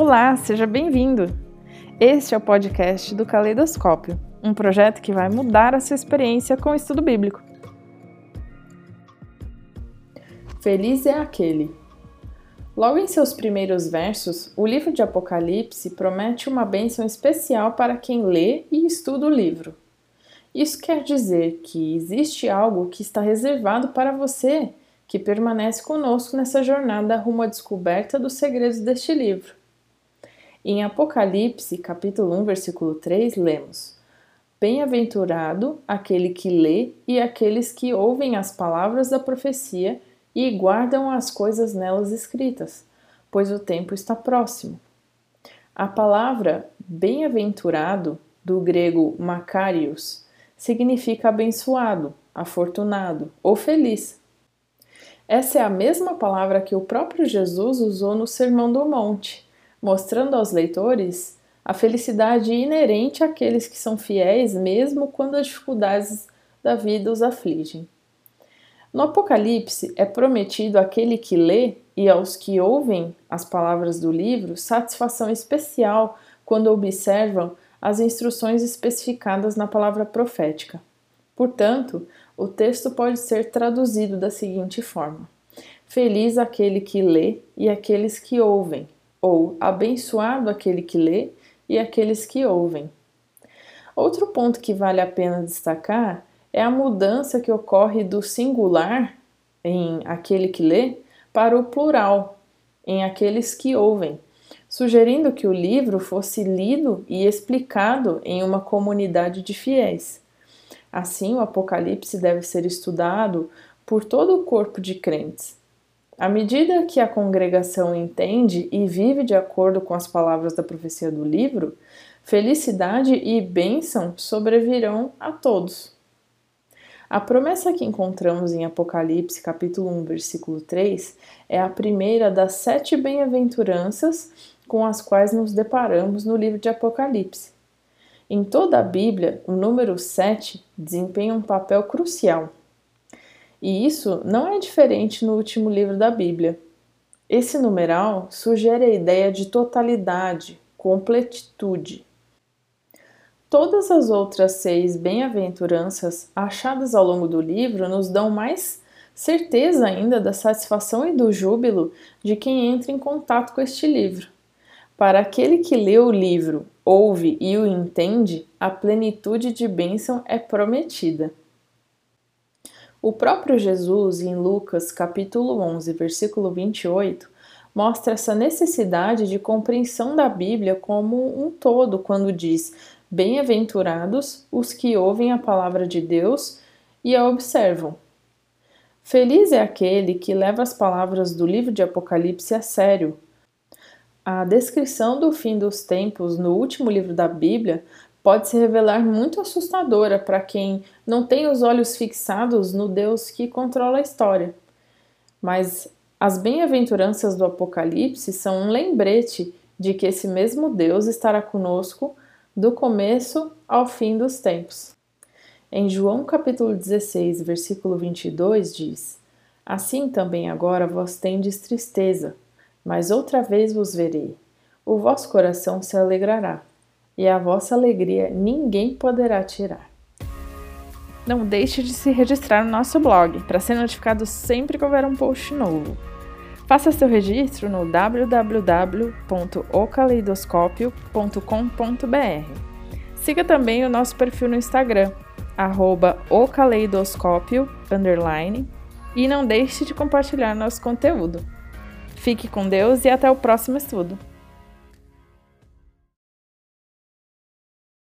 Olá, seja bem-vindo! Este é o podcast do Caleidoscópio, um projeto que vai mudar a sua experiência com o estudo bíblico. Feliz é aquele. Logo em seus primeiros versos, o livro de Apocalipse promete uma bênção especial para quem lê e estuda o livro. Isso quer dizer que existe algo que está reservado para você que permanece conosco nessa jornada rumo à descoberta dos segredos deste livro. Em Apocalipse, capítulo 1, versículo 3, lemos: Bem-aventurado aquele que lê e aqueles que ouvem as palavras da profecia e guardam as coisas nelas escritas, pois o tempo está próximo. A palavra bem-aventurado, do grego makarios, significa abençoado, afortunado ou feliz. Essa é a mesma palavra que o próprio Jesus usou no Sermão do Monte, mostrando aos leitores a felicidade inerente àqueles que são fiéis, mesmo quando as dificuldades da vida os afligem. No Apocalipse é prometido àquele que lê e aos que ouvem as palavras do livro satisfação especial quando observam as instruções especificadas na palavra profética. Portanto, o texto pode ser traduzido da seguinte forma: Feliz aquele que lê e aqueles que ouvem, ou abençoado aquele que lê e aqueles que ouvem. Outro ponto que vale a pena destacar é a mudança que ocorre do singular, em aquele que lê, para o plural, em aqueles que ouvem sugerindo que o livro fosse lido e explicado em uma comunidade de fiéis. Assim, o Apocalipse deve ser estudado por todo o corpo de crentes. À medida que a congregação entende e vive de acordo com as palavras da profecia do livro, felicidade e bênção sobrevirão a todos. A promessa que encontramos em Apocalipse, capítulo 1, versículo 3, é a primeira das sete bem-aventuranças com as quais nos deparamos no livro de Apocalipse. Em toda a Bíblia, o número 7 desempenha um papel crucial. E isso não é diferente no último livro da Bíblia. Esse numeral sugere a ideia de totalidade, completitude. Todas as outras seis bem-aventuranças achadas ao longo do livro nos dão mais certeza ainda da satisfação e do júbilo de quem entra em contato com este livro. Para aquele que lê o livro, ouve e o entende, a plenitude de bênção é prometida. O próprio Jesus, em Lucas capítulo 11, versículo 28, mostra essa necessidade de compreensão da Bíblia como um todo quando diz: Bem-aventurados os que ouvem a palavra de Deus e a observam. Feliz é aquele que leva as palavras do livro de Apocalipse a sério, a descrição do fim dos tempos no último livro da Bíblia pode se revelar muito assustadora para quem não tem os olhos fixados no Deus que controla a história. Mas as bem-aventuranças do Apocalipse são um lembrete de que esse mesmo Deus estará conosco do começo ao fim dos tempos. Em João capítulo 16, versículo 22 diz: Assim também agora vós tendes tristeza, mas outra vez vos verei. O vosso coração se alegrará, e a vossa alegria ninguém poderá tirar. Não deixe de se registrar no nosso blog para ser notificado sempre que houver um post novo. Faça seu registro no www.ocaleidoscópio.com.br. Siga também o nosso perfil no Instagram, arroba e não deixe de compartilhar nosso conteúdo. Fique com Deus e até o próximo estudo!